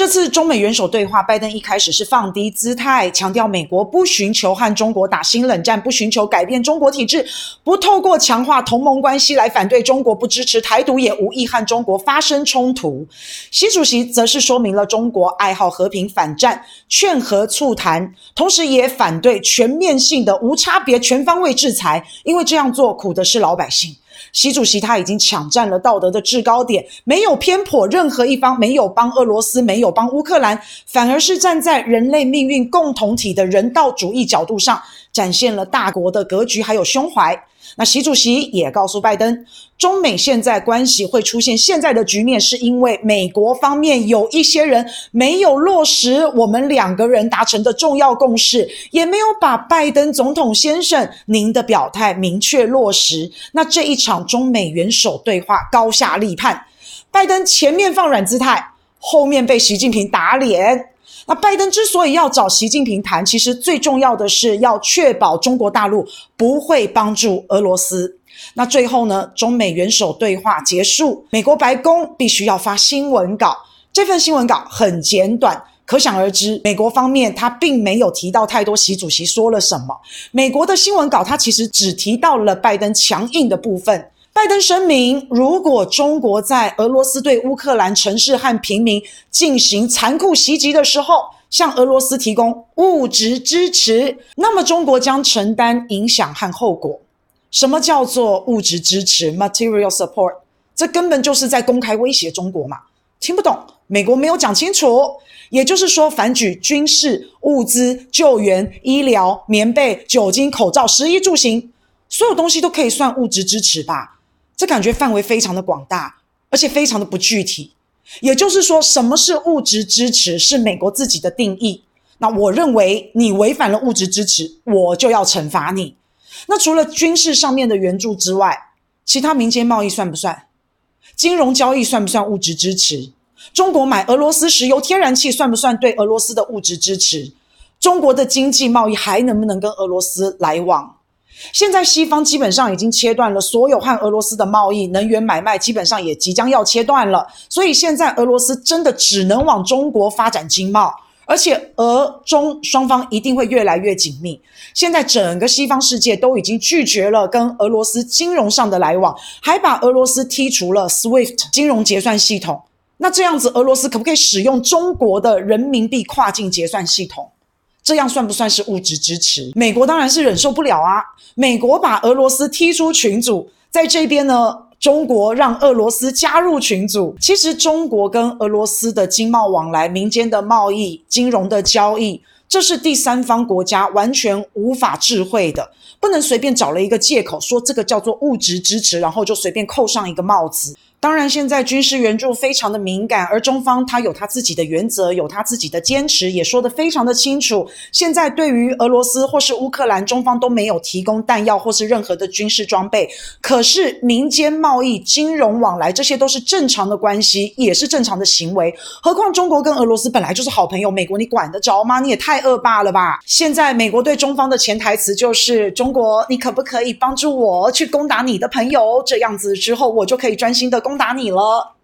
这次中美元首对话，拜登一开始是放低姿态，强调美国不寻求和中国打新冷战，不寻求改变中国体制，不透过强化同盟关系来反对中国，不支持台独，也无意和中国发生冲突。习主席则是说明了中国爱好和平、反战、劝和促谈，同时也反对全面性的、无差别、全方位制裁，因为这样做苦的是老百姓。习主席他已经抢占了道德的制高点，没有偏颇任何一方，没有帮俄罗斯，没有帮乌克兰，反而是站在人类命运共同体的人道主义角度上，展现了大国的格局还有胸怀。那习主席也告诉拜登，中美现在关系会出现现在的局面，是因为美国方面有一些人没有落实我们两个人达成的重要共识，也没有把拜登总统先生您的表态明确落实。那这一场中美元首对话高下立判，拜登前面放软姿态，后面被习近平打脸。那拜登之所以要找习近平谈，其实最重要的是要确保中国大陆不会帮助俄罗斯。那最后呢，中美元首对话结束，美国白宫必须要发新闻稿。这份新闻稿很简短，可想而知，美国方面他并没有提到太多习主席说了什么。美国的新闻稿他其实只提到了拜登强硬的部分。拜登声明，如果中国在俄罗斯对乌克兰城市和平民进行残酷袭击的时候，向俄罗斯提供物质支持，那么中国将承担影响和后果。什么叫做物质支持 （material support）？这根本就是在公开威胁中国嘛？听不懂？美国没有讲清楚。也就是说，反举军事物资、救援、医疗、棉被、酒精、口罩、食衣住行，所有东西都可以算物质支持吧？这感觉范围非常的广大，而且非常的不具体。也就是说，什么是物质支持，是美国自己的定义。那我认为你违反了物质支持，我就要惩罚你。那除了军事上面的援助之外，其他民间贸易算不算？金融交易算不算物质支持？中国买俄罗斯石油、天然气算不算对俄罗斯的物质支持？中国的经济贸易还能不能跟俄罗斯来往？现在西方基本上已经切断了所有和俄罗斯的贸易，能源买卖基本上也即将要切断了。所以现在俄罗斯真的只能往中国发展经贸，而且俄中双方一定会越来越紧密。现在整个西方世界都已经拒绝了跟俄罗斯金融上的来往，还把俄罗斯剔除了 SWIFT 金融结算系统。那这样子，俄罗斯可不可以使用中国的人民币跨境结算系统？这样算不算是物质支持？美国当然是忍受不了啊！美国把俄罗斯踢出群组，在这边呢，中国让俄罗斯加入群组。其实，中国跟俄罗斯的经贸往来、民间的贸易、金融的交易，这是第三方国家完全无法智慧的，不能随便找了一个借口说这个叫做物质支持，然后就随便扣上一个帽子。当然，现在军事援助非常的敏感，而中方他有他自己的原则，有他自己的坚持，也说得非常的清楚。现在对于俄罗斯或是乌克兰，中方都没有提供弹药或是任何的军事装备。可是民间贸易、金融往来，这些都是正常的关系，也是正常的行为。何况中国跟俄罗斯本来就是好朋友，美国你管得着吗？你也太恶霸了吧！现在美国对中方的潜台词就是：中国，你可不可以帮助我去攻打你的朋友？这样子之后，我就可以专心的攻。攻打你了。